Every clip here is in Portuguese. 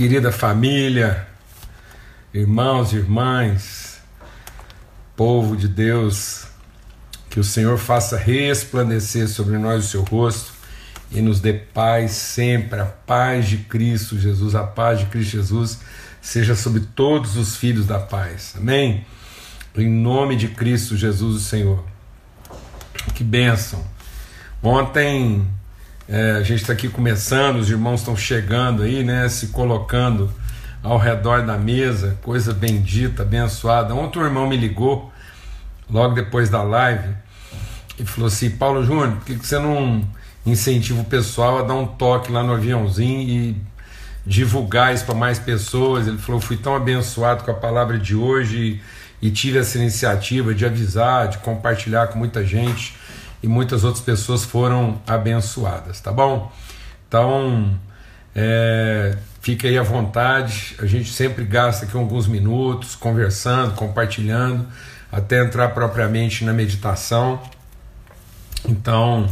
querida família, irmãos e irmãs, povo de Deus, que o Senhor faça resplandecer sobre nós o seu rosto e nos dê paz sempre, a paz de Cristo Jesus, a paz de Cristo Jesus seja sobre todos os filhos da paz, amém? Em nome de Cristo Jesus, o Senhor. Que bênção! Ontem é, a gente está aqui começando, os irmãos estão chegando aí, né? Se colocando ao redor da mesa, coisa bendita, abençoada. Ontem um irmão me ligou, logo depois da live, e falou assim: Paulo Júnior, por que você não incentiva o pessoal a dar um toque lá no aviãozinho e divulgar isso para mais pessoas? Ele falou: fui tão abençoado com a palavra de hoje e tive essa iniciativa de avisar, de compartilhar com muita gente e muitas outras pessoas foram abençoadas, tá bom? Então, é, fique aí à vontade, a gente sempre gasta aqui alguns minutos conversando, compartilhando, até entrar propriamente na meditação. Então,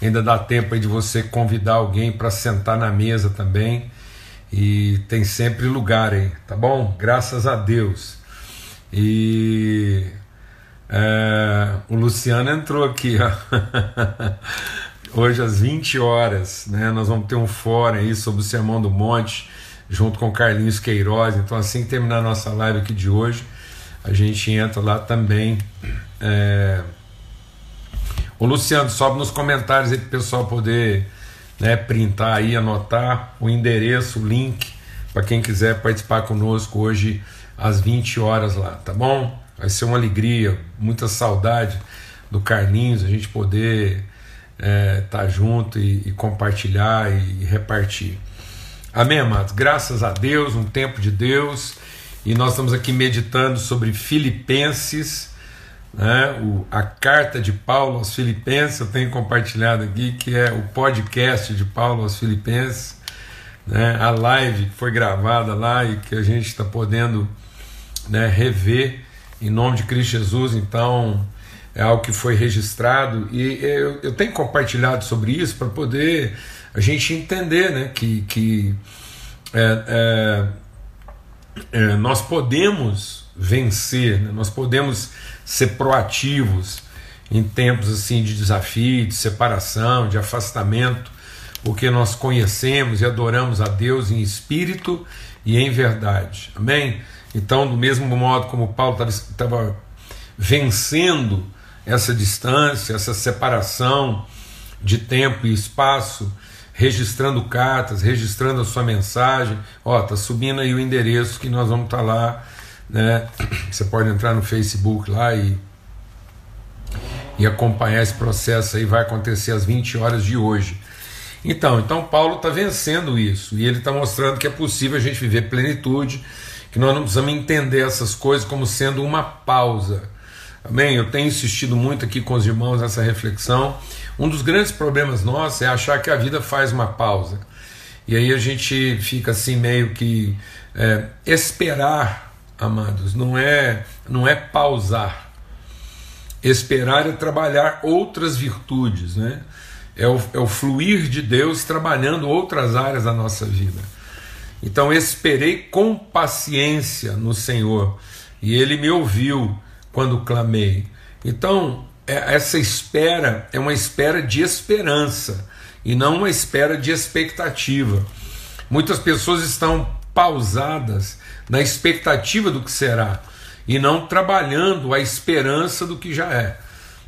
ainda dá tempo aí de você convidar alguém para sentar na mesa também. E tem sempre lugar aí, tá bom? Graças a Deus. E é, o Luciano entrou aqui, ó. Hoje às 20 horas, né? Nós vamos ter um fórum aí sobre o Sermão do Monte, junto com Carlinhos Queiroz. Então, assim que terminar a nossa live aqui de hoje, a gente entra lá também. É... O Luciano, sobe nos comentários aí para o pessoal poder né, printar aí, anotar o endereço, o link, para quem quiser participar conosco hoje às 20 horas lá, tá bom? Vai ser uma alegria, muita saudade do Carlinhos, a gente poder estar é, tá junto e, e compartilhar e, e repartir. Amém, amados? Graças a Deus, um tempo de Deus, e nós estamos aqui meditando sobre Filipenses, né, o, a carta de Paulo aos Filipenses, eu tenho compartilhado aqui, que é o podcast de Paulo aos Filipenses, né, a live que foi gravada lá e que a gente está podendo né, rever em nome de Cristo Jesus, então é algo que foi registrado e eu, eu tenho compartilhado sobre isso para poder a gente entender né, que, que é, é, é, nós podemos vencer, né, nós podemos ser proativos em tempos assim de desafio, de separação, de afastamento, porque nós conhecemos e adoramos a Deus em espírito e em verdade. Amém? Então, do mesmo modo como Paulo estava vencendo essa distância, essa separação de tempo e espaço, registrando cartas, registrando a sua mensagem, ó, tá subindo aí o endereço que nós vamos estar tá lá, né? Você pode entrar no Facebook lá e e acompanhar esse processo aí vai acontecer às 20 horas de hoje. Então, então Paulo está vencendo isso e ele está mostrando que é possível a gente viver plenitude que nós não precisamos entender essas coisas como sendo uma pausa. Amém? Eu tenho insistido muito aqui com os irmãos nessa reflexão. Um dos grandes problemas nossos é achar que a vida faz uma pausa. E aí a gente fica assim meio que é, esperar, amados, não é não é pausar. Esperar é trabalhar outras virtudes, né? É o, é o fluir de Deus trabalhando outras áreas da nossa vida. Então esperei com paciência no Senhor, e ele me ouviu quando clamei. Então, é, essa espera é uma espera de esperança e não uma espera de expectativa. Muitas pessoas estão pausadas na expectativa do que será e não trabalhando a esperança do que já é.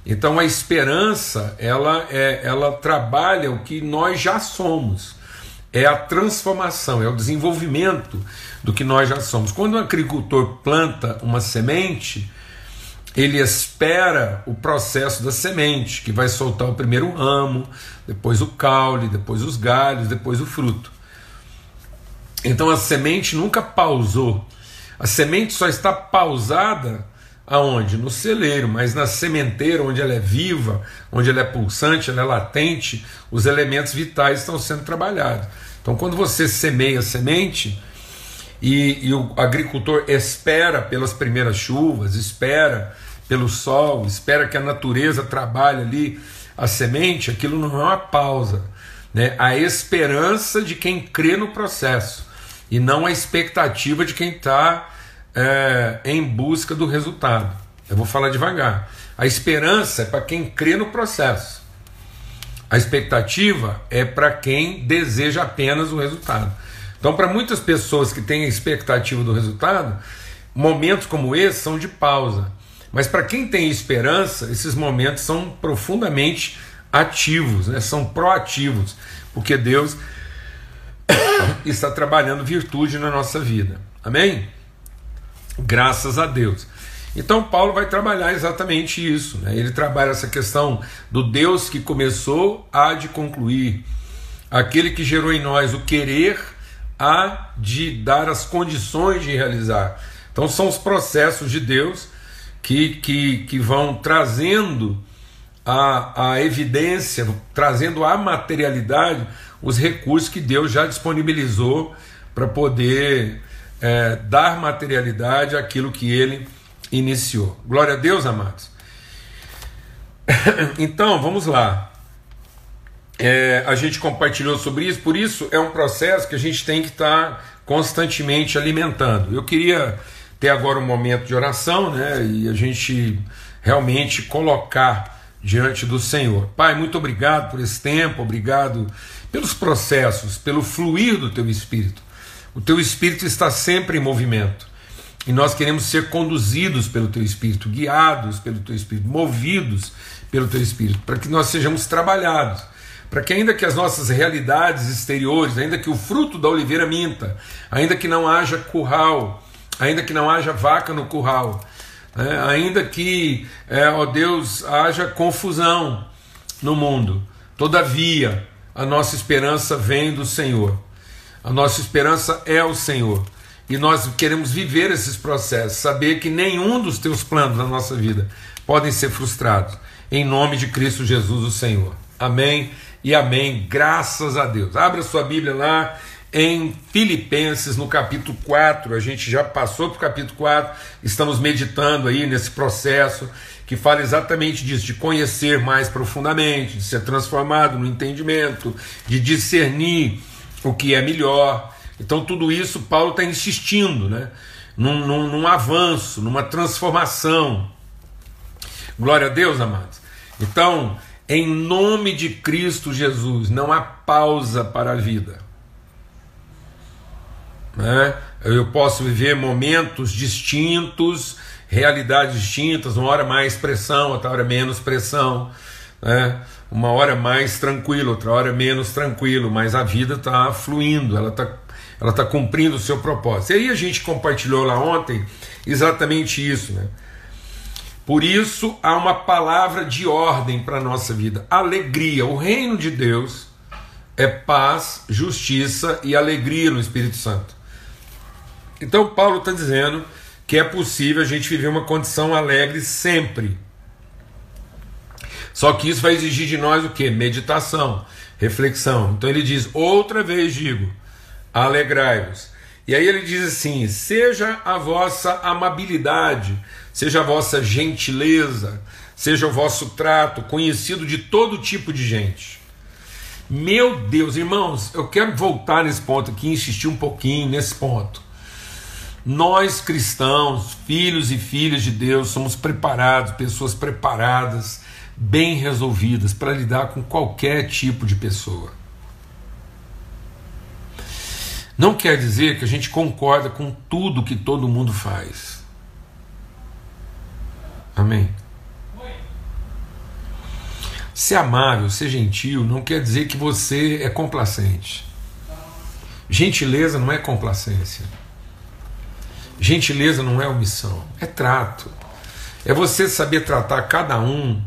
Então a esperança ela é, ela trabalha o que nós já somos é a transformação, é o desenvolvimento do que nós já somos. Quando um agricultor planta uma semente, ele espera o processo da semente, que vai soltar o primeiro ramo, depois o caule, depois os galhos, depois o fruto. Então a semente nunca pausou. A semente só está pausada aonde? No celeiro, mas na sementeira, onde ela é viva, onde ela é pulsante, ela é latente, os elementos vitais estão sendo trabalhados. Então, quando você semeia semente e, e o agricultor espera pelas primeiras chuvas, espera pelo sol, espera que a natureza trabalhe ali a semente, aquilo não é uma pausa, né? A esperança de quem crê no processo. e não a expectativa de quem está é, em busca do resultado. Eu vou falar devagar. A esperança é para quem crê no processo. A expectativa é para quem deseja apenas o resultado. Então, para muitas pessoas que têm a expectativa do resultado, momentos como esse são de pausa. Mas para quem tem esperança, esses momentos são profundamente ativos, né? são proativos, porque Deus está trabalhando virtude na nossa vida. Amém? Graças a Deus. Então Paulo vai trabalhar exatamente isso. Né? Ele trabalha essa questão do Deus que começou há de concluir, aquele que gerou em nós o querer há de dar as condições de realizar. Então são os processos de Deus que, que, que vão trazendo a, a evidência, trazendo a materialidade os recursos que Deus já disponibilizou para poder é, dar materialidade àquilo que ele iniciou. Glória a Deus, amados. Então, vamos lá. É, a gente compartilhou sobre isso, por isso é um processo que a gente tem que estar tá constantemente alimentando. Eu queria ter agora um momento de oração, né? E a gente realmente colocar diante do Senhor. Pai, muito obrigado por esse tempo, obrigado pelos processos, pelo fluir do teu espírito. O teu espírito está sempre em movimento. E nós queremos ser conduzidos pelo teu espírito, guiados pelo teu espírito, movidos pelo teu espírito, para que nós sejamos trabalhados, para que ainda que as nossas realidades exteriores, ainda que o fruto da oliveira minta, ainda que não haja curral, ainda que não haja vaca no curral, né, ainda que, é, ó Deus, haja confusão no mundo, todavia a nossa esperança vem do Senhor, a nossa esperança é o Senhor. E nós queremos viver esses processos, saber que nenhum dos teus planos na nossa vida podem ser frustrados. Em nome de Cristo Jesus, o Senhor. Amém e amém. Graças a Deus. Abra sua Bíblia lá em Filipenses, no capítulo 4. A gente já passou para o capítulo 4, estamos meditando aí nesse processo que fala exatamente disso, de conhecer mais profundamente, de ser transformado no entendimento, de discernir o que é melhor. Então, tudo isso Paulo está insistindo, né? Num, num, num, avanço, numa transformação. Glória a Deus, amados. Então, em nome de Cristo Jesus, não há pausa para a vida. Né? Eu posso viver momentos distintos, realidades distintas, uma hora mais pressão, outra hora menos pressão. Né? Uma hora mais tranquilo, outra hora menos tranquilo, mas a vida está fluindo, ela está ela está cumprindo o seu propósito. E aí a gente compartilhou lá ontem exatamente isso, né? Por isso há uma palavra de ordem para a nossa vida: alegria. O reino de Deus é paz, justiça e alegria no Espírito Santo. Então Paulo está dizendo que é possível a gente viver uma condição alegre sempre. Só que isso vai exigir de nós o que? Meditação, reflexão. Então ele diz: outra vez digo, alegrai-vos. E aí ele diz assim: seja a vossa amabilidade, seja a vossa gentileza, seja o vosso trato conhecido de todo tipo de gente. Meu Deus, irmãos, eu quero voltar nesse ponto aqui, insistir um pouquinho nesse ponto. Nós cristãos, filhos e filhas de Deus, somos preparados, pessoas preparadas, bem resolvidas para lidar com qualquer tipo de pessoa. Não quer dizer que a gente concorda com tudo que todo mundo faz. Amém? Ser amável, ser gentil, não quer dizer que você é complacente. Gentileza não é complacência. Gentileza não é omissão, é trato. É você saber tratar cada um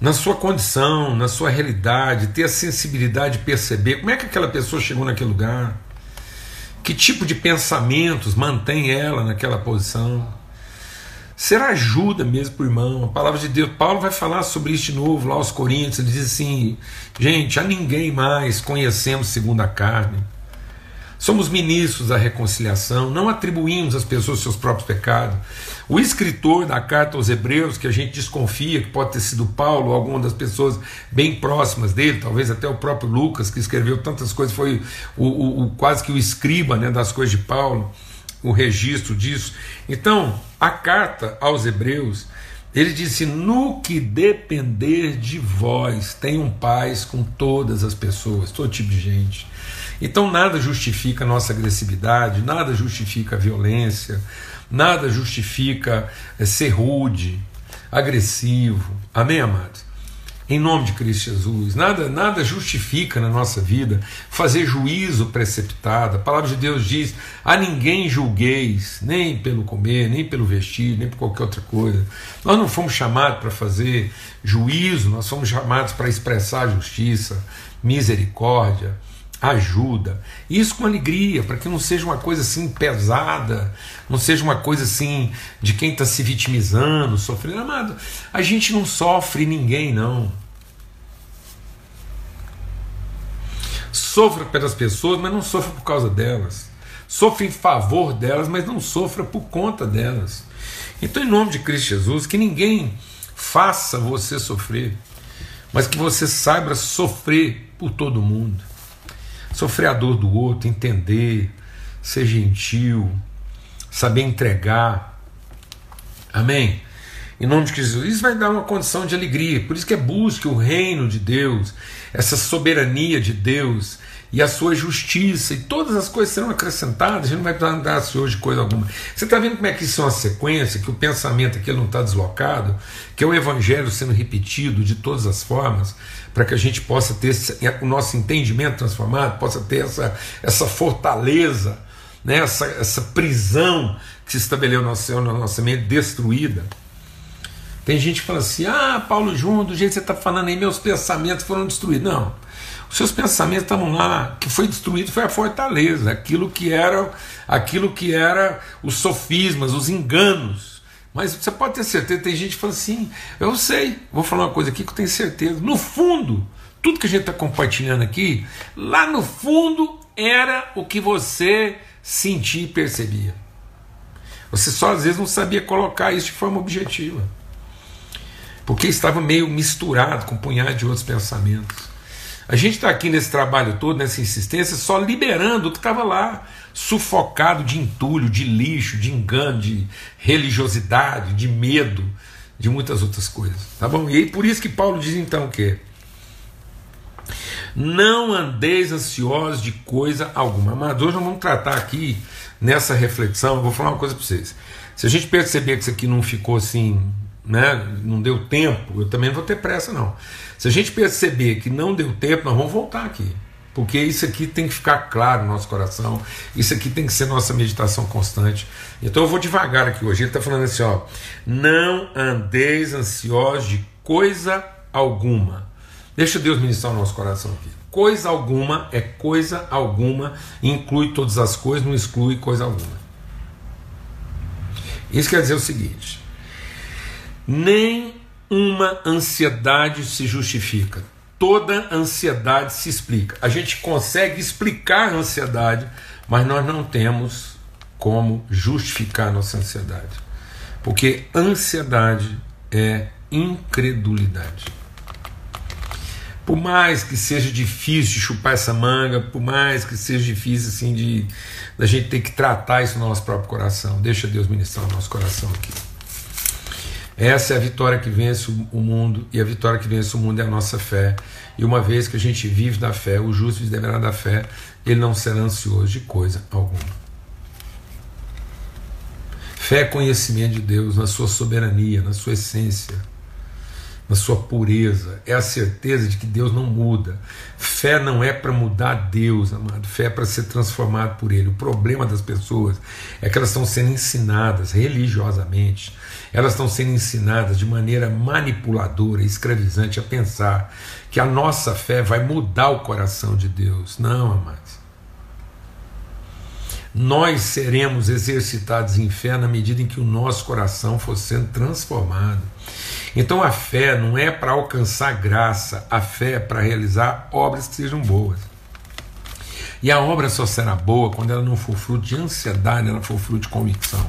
na sua condição, na sua realidade, ter a sensibilidade de perceber como é que aquela pessoa chegou naquele lugar. Que tipo de pensamentos mantém ela naquela posição? Será ajuda mesmo para o irmão? A palavra de Deus, Paulo vai falar sobre isso de novo lá aos Coríntios. Ele diz assim: gente, a ninguém mais conhecemos segundo a carne. Somos ministros da reconciliação, não atribuímos às pessoas seus próprios pecados. O escritor da carta aos Hebreus, que a gente desconfia que pode ter sido Paulo ou alguma das pessoas bem próximas dele, talvez até o próprio Lucas, que escreveu tantas coisas, foi o, o, o quase que o escriba né, das coisas de Paulo, o registro disso. Então, a carta aos Hebreus, ele disse: No que depender de vós, tenham paz com todas as pessoas, todo tipo de gente. Então, nada justifica a nossa agressividade, nada justifica a violência, nada justifica eh, ser rude, agressivo. Amém, amados? Em nome de Cristo Jesus, nada, nada justifica na nossa vida fazer juízo preceptado. A palavra de Deus diz: a ninguém julgueis, nem pelo comer, nem pelo vestir, nem por qualquer outra coisa. Nós não fomos chamados para fazer juízo, nós fomos chamados para expressar justiça, misericórdia, ajuda. Isso com alegria, para que não seja uma coisa assim pesada, não seja uma coisa assim de quem está se vitimizando, sofrendo. Amado, a gente não sofre ninguém, não. Sofra pelas pessoas, mas não sofra por causa delas. Sofra em favor delas, mas não sofra por conta delas. Então, em nome de Cristo Jesus, que ninguém faça você sofrer, mas que você saiba sofrer por todo mundo sofrer a dor do outro, entender, ser gentil, saber entregar. Amém? Em nome de Jesus, isso vai dar uma condição de alegria. Por isso que é busque o reino de Deus, essa soberania de Deus, e a sua justiça, e todas as coisas serão acrescentadas, a gente não vai andar se hoje coisa alguma. Você está vendo como é que isso é uma sequência, que o pensamento aqui não está deslocado, que é o evangelho sendo repetido de todas as formas, para que a gente possa ter o nosso entendimento transformado, possa ter essa, essa fortaleza, né, essa, essa prisão que se estabeleceu no nosso, na nossa mente destruída. Tem gente que fala assim: ah, Paulo Júnior, do jeito que você está falando aí, meus pensamentos foram destruídos. Não os seus pensamentos estavam lá, que foi destruído foi a fortaleza, aquilo que era, aquilo que era os sofismas, os enganos. Mas você pode ter certeza, tem gente que fala assim, eu sei, vou falar uma coisa aqui que eu tenho certeza. No fundo, tudo que a gente está compartilhando aqui, lá no fundo era o que você sentia e percebia. Você só às vezes não sabia colocar isso de forma objetiva. Porque estava meio misturado com um punhado de outros pensamentos. A gente está aqui nesse trabalho todo, nessa insistência, só liberando o que estava lá, sufocado de entulho, de lixo, de engano, de religiosidade, de medo, de muitas outras coisas. Tá bom? E aí por isso que Paulo diz então o quê? Não andeis ansiosos de coisa alguma. Mas hoje nós vamos tratar aqui, nessa reflexão, eu vou falar uma coisa para vocês. Se a gente perceber que isso aqui não ficou assim, né, não deu tempo, eu também não vou ter pressa não. Se a gente perceber que não deu tempo, nós vamos voltar aqui. Porque isso aqui tem que ficar claro no nosso coração, isso aqui tem que ser nossa meditação constante. Então eu vou devagar aqui hoje. Ele está falando assim: ó, não andeis ansiosos de coisa alguma. Deixa Deus ministrar o nosso coração aqui. Coisa alguma é coisa alguma, inclui todas as coisas, não exclui coisa alguma. Isso quer dizer o seguinte: nem uma ansiedade se justifica. Toda ansiedade se explica. A gente consegue explicar a ansiedade, mas nós não temos como justificar nossa ansiedade. Porque ansiedade é incredulidade. Por mais que seja difícil de chupar essa manga, por mais que seja difícil assim de a gente ter que tratar isso no nosso próprio coração, deixa Deus ministrar o nosso coração aqui. Essa é a vitória que vence o mundo, e a vitória que vence o mundo é a nossa fé. E uma vez que a gente vive da fé, o justo deverá da fé, ele não será ansioso de coisa alguma. Fé é conhecimento de Deus na sua soberania, na sua essência na sua pureza, é a certeza de que Deus não muda. Fé não é para mudar Deus, amado, fé é para ser transformado por Ele. O problema das pessoas é que elas estão sendo ensinadas religiosamente, elas estão sendo ensinadas de maneira manipuladora, escravizante, a pensar que a nossa fé vai mudar o coração de Deus. Não, amados. Nós seremos exercitados em fé na medida em que o nosso coração for sendo transformado. Então a fé não é para alcançar graça, a fé é para realizar obras que sejam boas. E a obra só será boa quando ela não for fruto de ansiedade, ela for fruto de convicção.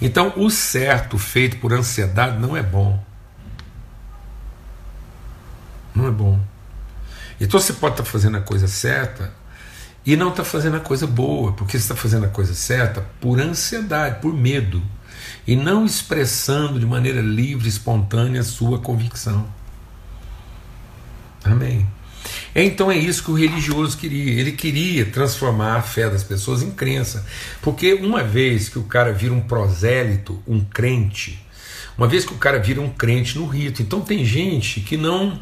Então, o certo feito por ansiedade não é bom. Não é bom. Então você pode estar fazendo a coisa certa e não está fazendo a coisa boa, porque você está fazendo a coisa certa por ansiedade, por medo, e não expressando de maneira livre, espontânea a sua convicção. Amém. Então é isso que o religioso queria. Ele queria transformar a fé das pessoas em crença. Porque uma vez que o cara vira um prosélito, um crente, uma vez que o cara vira um crente no rito, então tem gente que não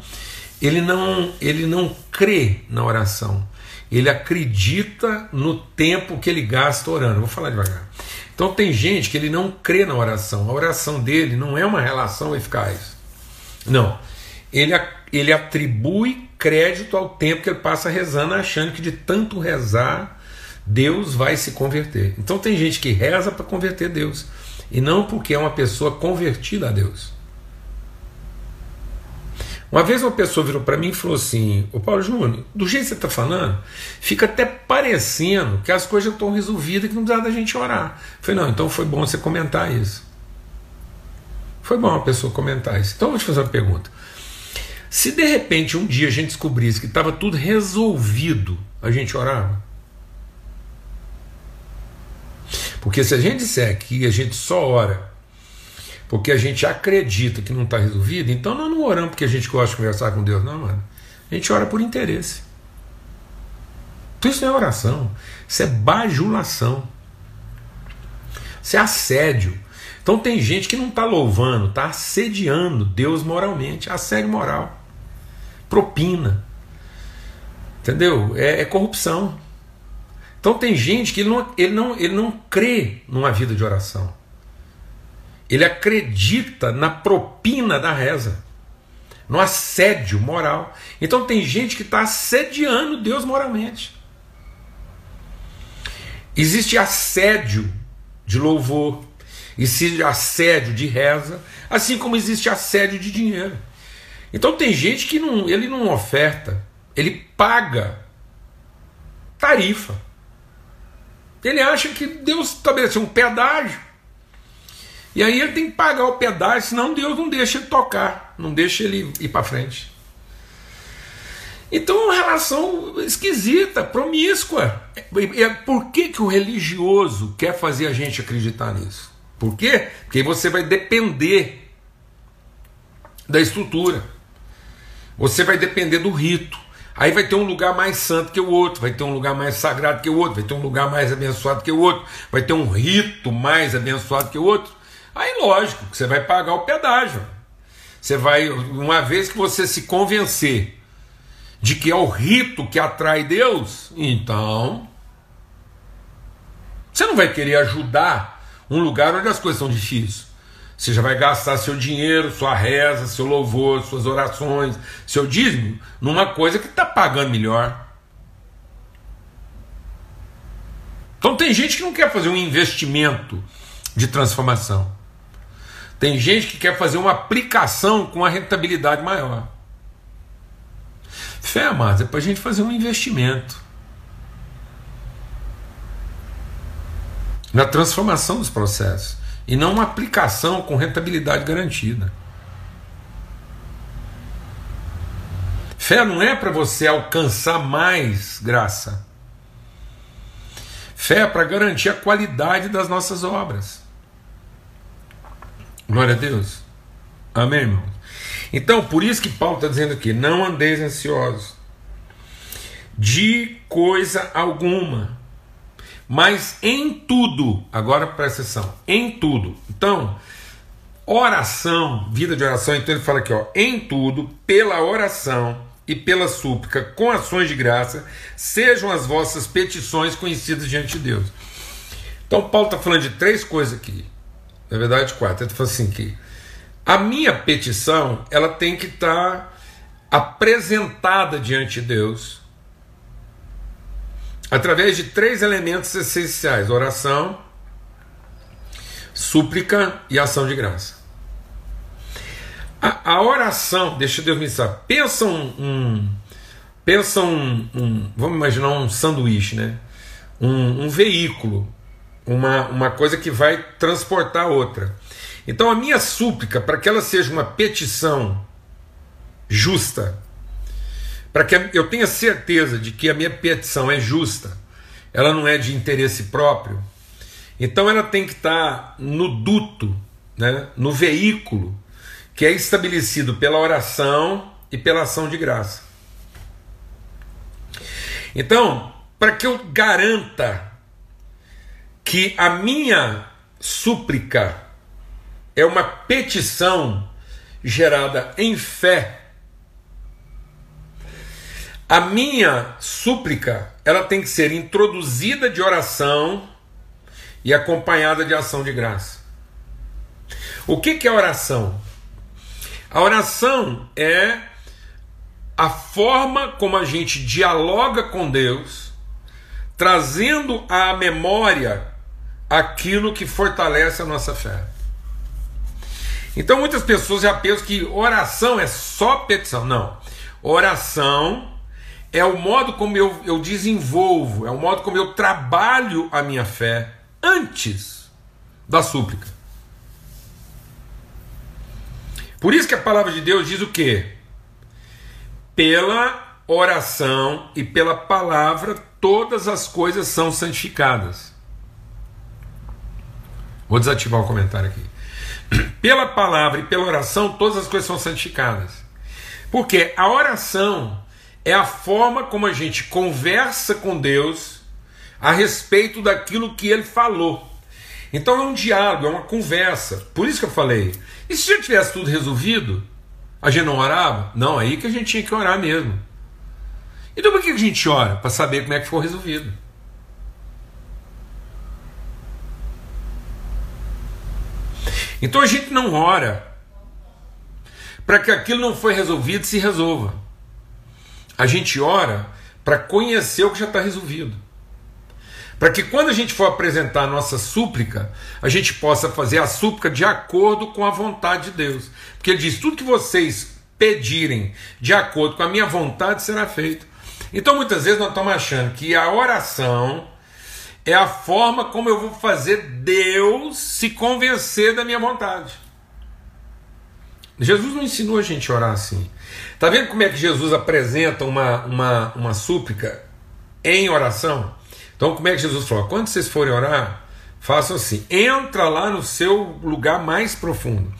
ele não ele não crê na oração. Ele acredita no tempo que ele gasta orando. Vou falar devagar. Então tem gente que ele não crê na oração. A oração dele não é uma relação eficaz. Não. Ele, ele atribui crédito ao tempo que ele passa rezando, achando que de tanto rezar, Deus vai se converter. Então tem gente que reza para converter Deus, e não porque é uma pessoa convertida a Deus. Uma vez uma pessoa virou para mim e falou assim: Ô Paulo Júnior, do jeito que você está falando, fica até parecendo que as coisas estão resolvidas, que não precisa da gente orar. Eu falei: Não, então foi bom você comentar isso. Foi bom uma pessoa comentar isso. Então eu vou te fazer uma pergunta. Se de repente um dia a gente descobrisse que estava tudo resolvido, a gente orava? Porque se a gente disser que a gente só ora porque a gente acredita que não está resolvido, então nós não oramos porque a gente gosta de conversar com Deus, não, mano. A gente ora por interesse. Então isso não é oração, isso é bajulação. Isso é assédio. Então tem gente que não está louvando, está assediando Deus moralmente, assédio moral, propina, entendeu? É, é, corrupção. Então tem gente que ele não, ele, não, ele não crê numa vida de oração. Ele acredita na propina da reza, no assédio moral. Então tem gente que está assediando Deus moralmente. Existe assédio de louvor, existe assédio de reza, assim como existe assédio de dinheiro. Então tem gente que não, ele não oferta, ele paga tarifa. Ele acha que Deus estabeleceu um pedágio e aí ele tem que pagar o pedágio, senão Deus não deixa ele tocar, não deixa ele ir para frente. Então é uma relação esquisita, promíscua. Por que, que o religioso quer fazer a gente acreditar nisso? Por quê? Porque você vai depender da estrutura. Você vai depender do rito. Aí vai ter um lugar mais santo que o outro, vai ter um lugar mais sagrado que o outro, vai ter um lugar mais abençoado que o outro, vai ter um rito mais abençoado que o outro. Aí, lógico, você vai pagar o pedágio. Você vai, uma vez que você se convencer de que é o rito que atrai Deus, então você não vai querer ajudar um lugar onde as coisas são difíceis. Você já vai gastar seu dinheiro, sua reza, seu louvor, suas orações, seu dízimo, numa coisa que está pagando melhor. Então tem gente que não quer fazer um investimento de transformação. Tem gente que quer fazer uma aplicação com a rentabilidade maior. Fé, amados, é para a gente fazer um investimento na transformação dos processos e não uma aplicação com rentabilidade garantida. Fé não é para você alcançar mais graça. Fé é para garantir a qualidade das nossas obras. Glória a Deus. Amém, irmãos? Então, por isso que Paulo está dizendo aqui: não andeis ansiosos de coisa alguma, mas em tudo, agora presta atenção, em tudo. Então, oração, vida de oração, então ele fala aqui, ó, em tudo, pela oração e pela súplica, com ações de graça, sejam as vossas petições conhecidas diante de Deus. Então, Paulo está falando de três coisas aqui na verdade quatro. Ele fala assim que a minha petição ela tem que estar tá apresentada diante de Deus através de três elementos essenciais: oração, súplica e ação de graça. A, a oração, deixa Deus me saber, pensa um, um, pensa um, um, vamos imaginar um sanduíche, né? Um, um veículo, uma, uma coisa que vai transportar outra. Então a minha súplica, para que ela seja uma petição justa, para que eu tenha certeza de que a minha petição é justa, ela não é de interesse próprio, então ela tem que estar no duto, né, no veículo que é estabelecido pela oração e pela ação de graça. Então, para que eu garanta que a minha súplica é uma petição gerada em fé, a minha súplica ela tem que ser introduzida de oração e acompanhada de ação de graça. O que, que é oração? A oração é a forma como a gente dialoga com Deus, trazendo à memória aquilo que fortalece a nossa fé. Então muitas pessoas já pensam que oração é só petição. Não. Oração é o modo como eu, eu desenvolvo, é o modo como eu trabalho a minha fé antes da súplica. Por isso que a palavra de Deus diz o quê? Pela oração e pela palavra todas as coisas são santificadas. Vou desativar o comentário aqui. Pela palavra e pela oração todas as coisas são santificadas. Porque a oração é a forma como a gente conversa com Deus a respeito daquilo que ele falou. Então é um diálogo, é uma conversa. Por isso que eu falei, e se já tivesse tudo resolvido, a gente não orava? Não, aí que a gente tinha que orar mesmo. Então por que a gente ora? Para saber como é que ficou resolvido. Então a gente não ora para que aquilo não foi resolvido se resolva. A gente ora para conhecer o que já está resolvido. Para que quando a gente for apresentar a nossa súplica, a gente possa fazer a súplica de acordo com a vontade de Deus. Porque ele diz: tudo que vocês pedirem de acordo com a minha vontade será feito. Então muitas vezes nós estamos achando que a oração é a forma como eu vou fazer Deus se convencer da minha vontade. Jesus não ensinou a gente a orar assim. Está vendo como é que Jesus apresenta uma, uma, uma súplica em oração? Então, como é que Jesus falou? Quando vocês forem orar, façam assim: entra lá no seu lugar mais profundo,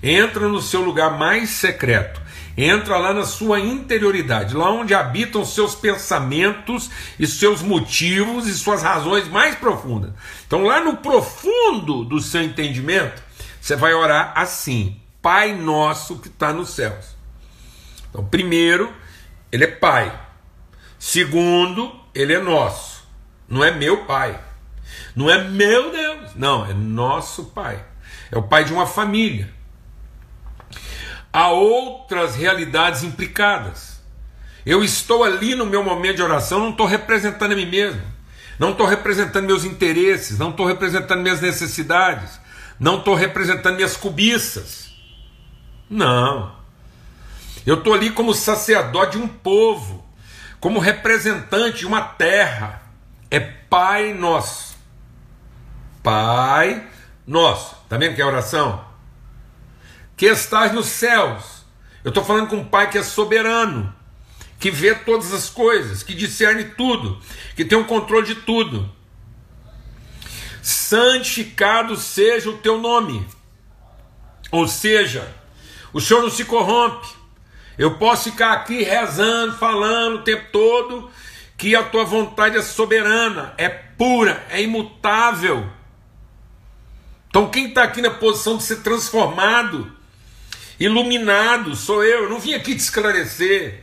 entra no seu lugar mais secreto, entra lá na sua interioridade, lá onde habitam seus pensamentos e seus motivos e suas razões mais profundas. Então, lá no profundo do seu entendimento, você vai orar assim: Pai nosso que está nos céus. Então, primeiro, ele é Pai. Segundo, ele é nosso. Não é meu pai. Não é meu Deus. Não, é nosso pai. É o pai de uma família. Há outras realidades implicadas. Eu estou ali no meu momento de oração, não estou representando a mim mesmo. Não estou representando meus interesses, não estou representando minhas necessidades, não estou representando minhas cobiças. Não. Eu estou ali como sacerdote de um povo, como representante de uma terra é Pai Nosso. Pai Nosso. Está vendo que é oração? Que estás nos céus. Eu estou falando com um Pai que é soberano, que vê todas as coisas, que discerne tudo, que tem o um controle de tudo. Santificado seja o teu nome. Ou seja, o Senhor não se corrompe. Eu posso ficar aqui rezando, falando o tempo todo, que a tua vontade é soberana, é pura, é imutável. Então, quem está aqui na posição de ser transformado, iluminado, sou eu. Eu não vim aqui te esclarecer.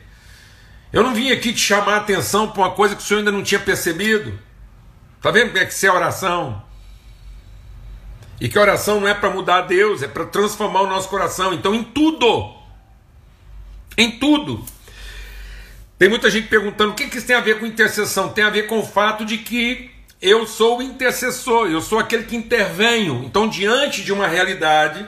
Eu não vim aqui te chamar a atenção para uma coisa que o senhor ainda não tinha percebido. Está vendo como é que isso é oração? E que a oração não é para mudar Deus, é para transformar o nosso coração. Então, em tudo, em tudo, tem muita gente perguntando o que, que isso tem a ver com intercessão. Tem a ver com o fato de que eu sou o intercessor, eu sou aquele que intervenho. Então, diante de uma realidade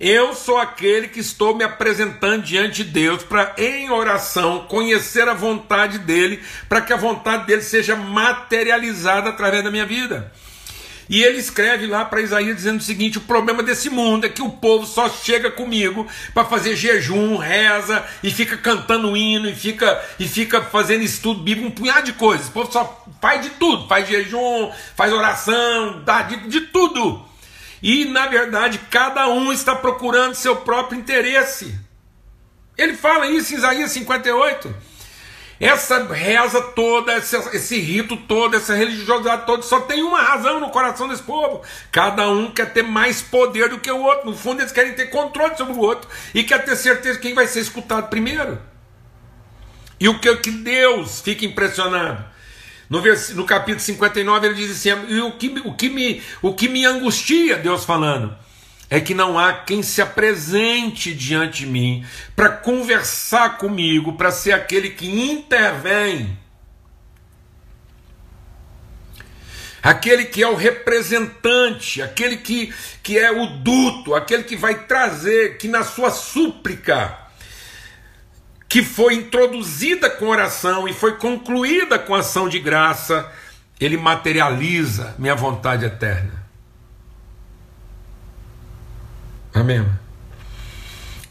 Eu sou aquele que estou me apresentando diante de Deus para, em oração, conhecer a vontade dele, para que a vontade dele seja materializada através da minha vida. E ele escreve lá para Isaías dizendo o seguinte: o problema desse mundo é que o povo só chega comigo para fazer jejum, reza e fica cantando hino e fica e fica fazendo estudo bíblico, um punhado de coisas. O povo só faz de tudo, faz jejum, faz oração, dá de, de tudo. E na verdade, cada um está procurando seu próprio interesse. Ele fala isso em Isaías 58. Essa reza toda, esse, esse rito todo, essa religiosidade toda, só tem uma razão no coração desse povo. Cada um quer ter mais poder do que o outro. No fundo, eles querem ter controle sobre o outro e quer ter certeza de quem vai ser escutado primeiro. E o que, que Deus fica impressionado? No, no capítulo 59 ele diz assim: e o que, o, que me, o que me angustia, Deus falando, é que não há quem se apresente diante de mim para conversar comigo, para ser aquele que intervém. Aquele que é o representante, aquele que, que é o duto, aquele que vai trazer, que na sua súplica, que foi introduzida com oração e foi concluída com ação de graça, ele materializa minha vontade eterna. Amém?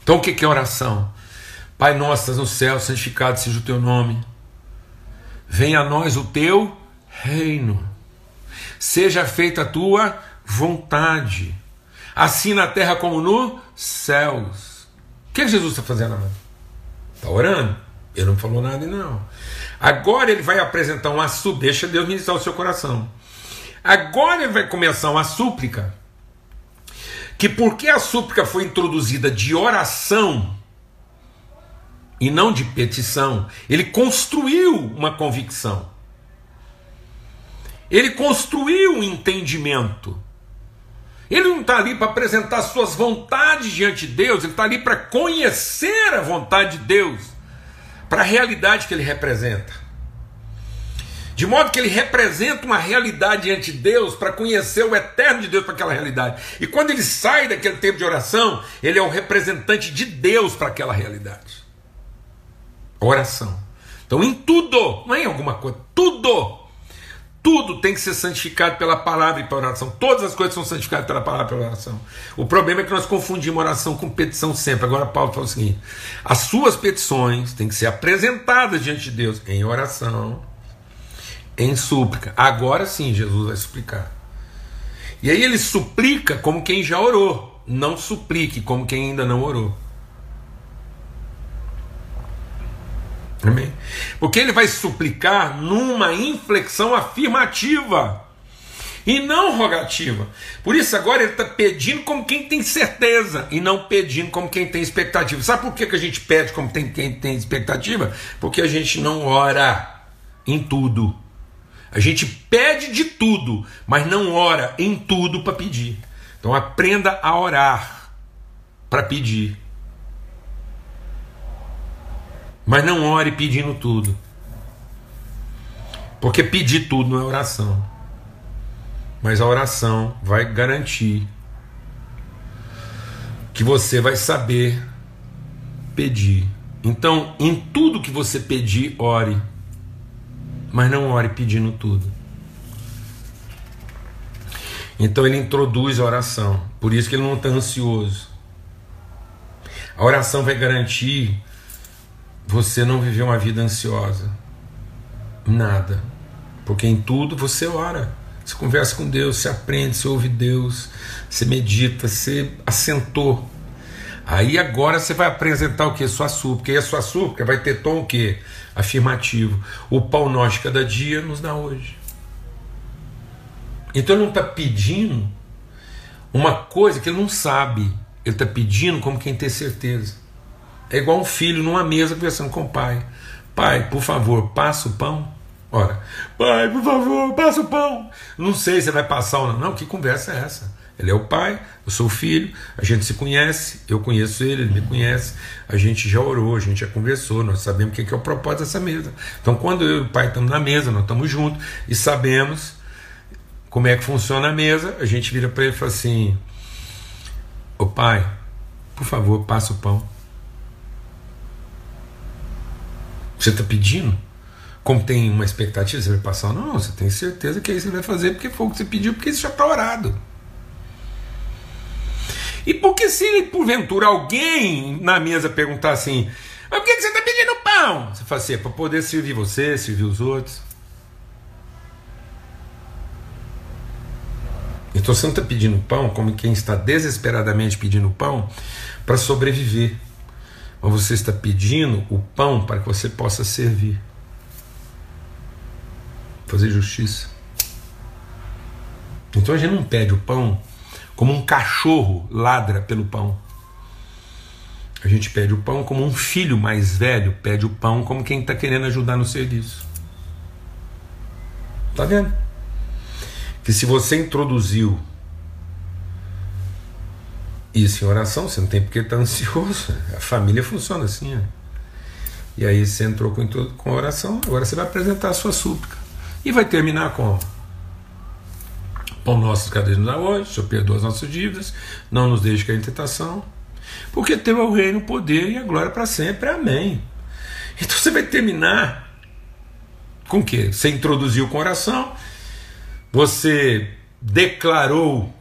Então o que é oração? Pai nosso, no céu, santificado seja o teu nome. Venha a nós o teu reino. Seja feita a tua vontade, assim na terra como nos céus. O que Jesus está fazendo agora? Está orando? Ele não falou nada, não. Agora ele vai apresentar uma súplica. Deixa Deus ministrar o seu coração. Agora ele vai começar uma súplica que porque a súplica foi introduzida de oração e não de petição, ele construiu uma convicção. Ele construiu um entendimento. Ele não está ali para apresentar suas vontades diante de Deus, ele está ali para conhecer a vontade de Deus, para a realidade que ele representa. De modo que ele representa uma realidade diante de Deus para conhecer o eterno de Deus para aquela realidade. E quando ele sai daquele tempo de oração, ele é o representante de Deus para aquela realidade. Oração. Então, em tudo, não é em alguma coisa, tudo, tudo tem que ser santificado pela palavra e pela oração. Todas as coisas são santificadas pela palavra e pela oração. O problema é que nós confundimos oração com petição sempre. Agora, Paulo fala o seguinte: as suas petições têm que ser apresentadas diante de Deus em oração em súplica. Agora sim, Jesus vai suplicar. E aí ele suplica como quem já orou, não suplique como quem ainda não orou. Amém? Porque ele vai suplicar numa inflexão afirmativa e não rogativa. Por isso agora ele está pedindo como quem tem certeza e não pedindo como quem tem expectativa. Sabe por que, que a gente pede como tem, quem tem expectativa? Porque a gente não ora em tudo. A gente pede de tudo, mas não ora em tudo para pedir. Então aprenda a orar para pedir. Mas não ore pedindo tudo. Porque pedir tudo não é oração. Mas a oração vai garantir que você vai saber pedir. Então, em tudo que você pedir, ore mas não ore pedindo tudo. Então ele introduz a oração, por isso que ele não está ansioso. A oração vai garantir você não viver uma vida ansiosa. Nada. Porque em tudo você ora. Você conversa com Deus, você aprende, você ouve Deus, você medita, você assentou. Aí agora você vai apresentar o que? Sua súplica. E a sua súplica vai ter tom o quê? afirmativo. O nosso de cada dia nos dá hoje. Então ele não está pedindo uma coisa que ele não sabe. Ele está pedindo como quem tem certeza. É igual um filho numa mesa conversando com o pai. Pai, por favor, passa o pão. Ora, pai, por favor, passa o pão. Não sei se vai passar ou não. Não, que conversa é essa? Ele é o pai, eu sou o filho, a gente se conhece, eu conheço ele, ele me conhece, a gente já orou, a gente já conversou, nós sabemos o que é o propósito dessa mesa. Então, quando eu e o pai estamos na mesa, nós estamos juntos e sabemos como é que funciona a mesa, a gente vira para ele e fala assim: Ô pai, por favor, passa o pão. Você está pedindo? Como tem uma expectativa, você vai passar? Não, você tem certeza que aí você vai fazer porque foi o que você pediu, porque isso já está orado. E porque se porventura alguém na mesa perguntar assim, mas por que você está pedindo pão? Você fala assim, é para poder servir você, servir os outros. Então você não está pedindo pão como quem está desesperadamente pedindo pão para sobreviver. Mas você está pedindo o pão para que você possa servir. Fazer justiça. Então a gente não pede o pão como um cachorro ladra pelo pão. A gente pede o pão como um filho mais velho pede o pão como quem está querendo ajudar no serviço. Tá vendo? Que se você introduziu isso em oração, você não tem porque estar tá ansioso. A família funciona assim. Né? E aí você entrou com, com oração, agora você vai apresentar a sua súplica. E vai terminar com Pão nosso cada dia nos dá hoje, Senhor perdoa as nossas dívidas, não nos deixe cair em tentação, porque teu é o reino, o poder e a glória para sempre. Amém. Então você vai terminar com o quê? Você introduziu com oração, você declarou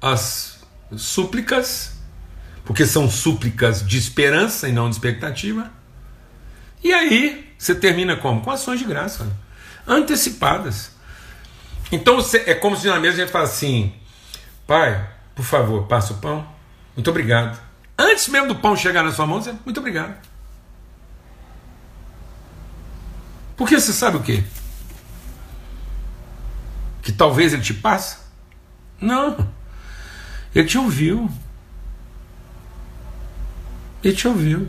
as súplicas, porque são súplicas de esperança e não de expectativa. E aí você termina como? Com ações de graça, antecipadas. Então é como se na mesa a gente fala assim: Pai, por favor, passa o pão. Muito obrigado. Antes mesmo do pão chegar na sua mão, você, muito obrigado. Porque você sabe o quê? Que talvez ele te passe? Não. Ele te ouviu. Ele te ouviu.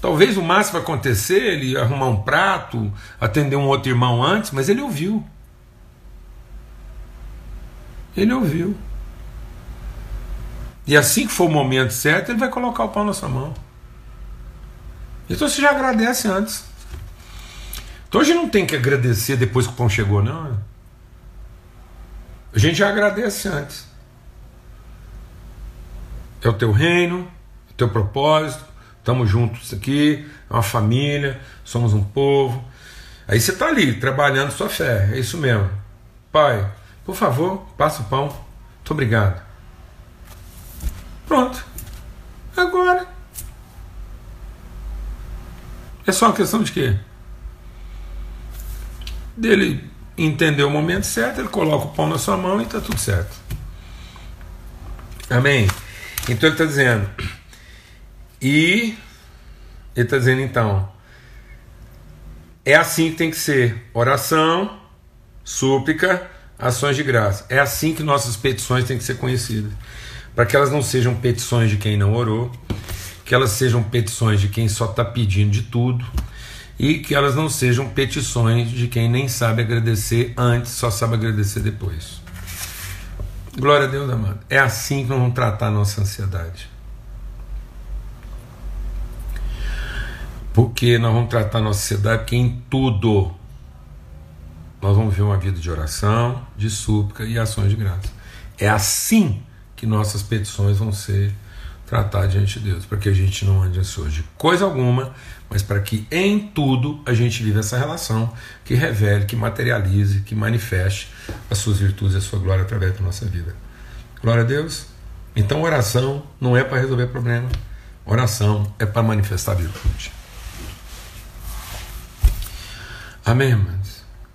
Talvez o máximo acontecer, ele arrumar um prato, atender um outro irmão antes, mas ele ouviu. Ele ouviu. E assim que for o momento certo, ele vai colocar o pão na sua mão. Então você já agradece antes. Então gente não tem que agradecer depois que o pão chegou, não. A gente já agradece antes. É o teu reino, é o teu propósito, estamos juntos aqui, é uma família, somos um povo. Aí você está ali, trabalhando sua fé, é isso mesmo. Pai, por favor, passa o pão. Muito obrigado. Pronto. Agora. É só uma questão de quê? Dele entender o momento certo, ele coloca o pão na sua mão e está tudo certo. Amém? Então ele está dizendo. E ele está dizendo então. É assim que tem que ser: oração, súplica ações de graça. É assim que nossas petições têm que ser conhecidas. Para que elas não sejam petições de quem não orou, que elas sejam petições de quem só está pedindo de tudo, e que elas não sejam petições de quem nem sabe agradecer antes, só sabe agradecer depois. Glória a Deus, amado. É assim que nós vamos tratar a nossa ansiedade. Porque nós vamos tratar a nossa ansiedade porque em tudo nós vamos ver uma vida de oração, de súplica e ações de graça. É assim que nossas petições vão ser tratadas diante de Deus, para que a gente não ande ansioso de coisa alguma, mas para que em tudo a gente viva essa relação que revele, que materialize, que manifeste as suas virtudes e a sua glória através da nossa vida. Glória a Deus. Então oração não é para resolver problema, oração é para manifestar virtude. Amém, irmãos?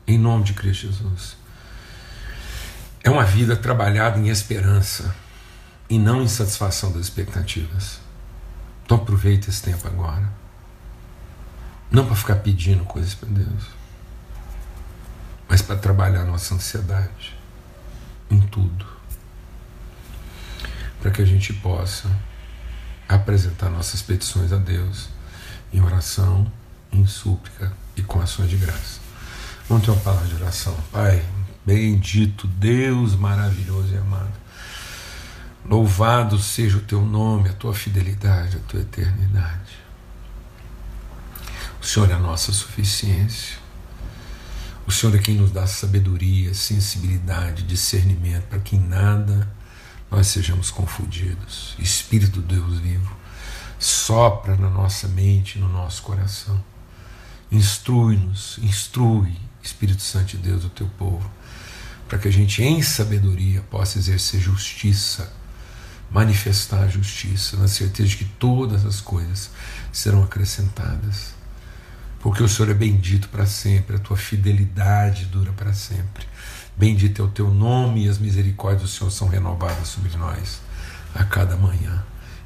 Em nome de Cristo Jesus. É uma vida trabalhada em esperança e não em satisfação das expectativas. Então aproveita esse tempo agora. Não para ficar pedindo coisas para Deus, mas para trabalhar nossa ansiedade em tudo. Para que a gente possa apresentar nossas petições a Deus em oração, em súplica e com ações de graça. Vamos ter uma palavra de oração. Pai, bendito Deus maravilhoso e amado. Louvado seja o teu nome, a tua fidelidade, a tua eternidade. O Senhor é a nossa suficiência. O Senhor é quem nos dá sabedoria, sensibilidade, discernimento, para que em nada nós sejamos confundidos. Espírito Deus vivo, sopra na nossa mente, no nosso coração. Instrui-nos, instrui, Espírito Santo de Deus, o teu povo, para que a gente, em sabedoria, possa exercer justiça, manifestar a justiça, na certeza de que todas as coisas serão acrescentadas. Porque o Senhor é bendito para sempre, a tua fidelidade dura para sempre. Bendito é o teu nome e as misericórdias do Senhor são renovadas sobre nós a cada manhã.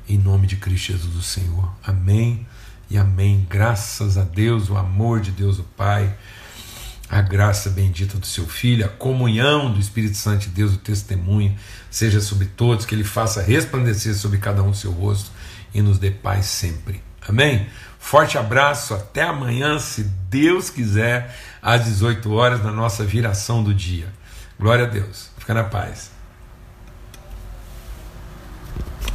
Em nome de Cristo Jesus, o Senhor. Amém e amém. Graças a Deus, o amor de Deus, o Pai, a graça bendita do seu Filho, a comunhão do Espírito Santo de Deus, o testemunho, seja sobre todos, que Ele faça resplandecer sobre cada um o seu rosto e nos dê paz sempre. Amém? Forte abraço, até amanhã, se Deus quiser, às 18 horas, na nossa viração do dia. Glória a Deus. Fica na paz.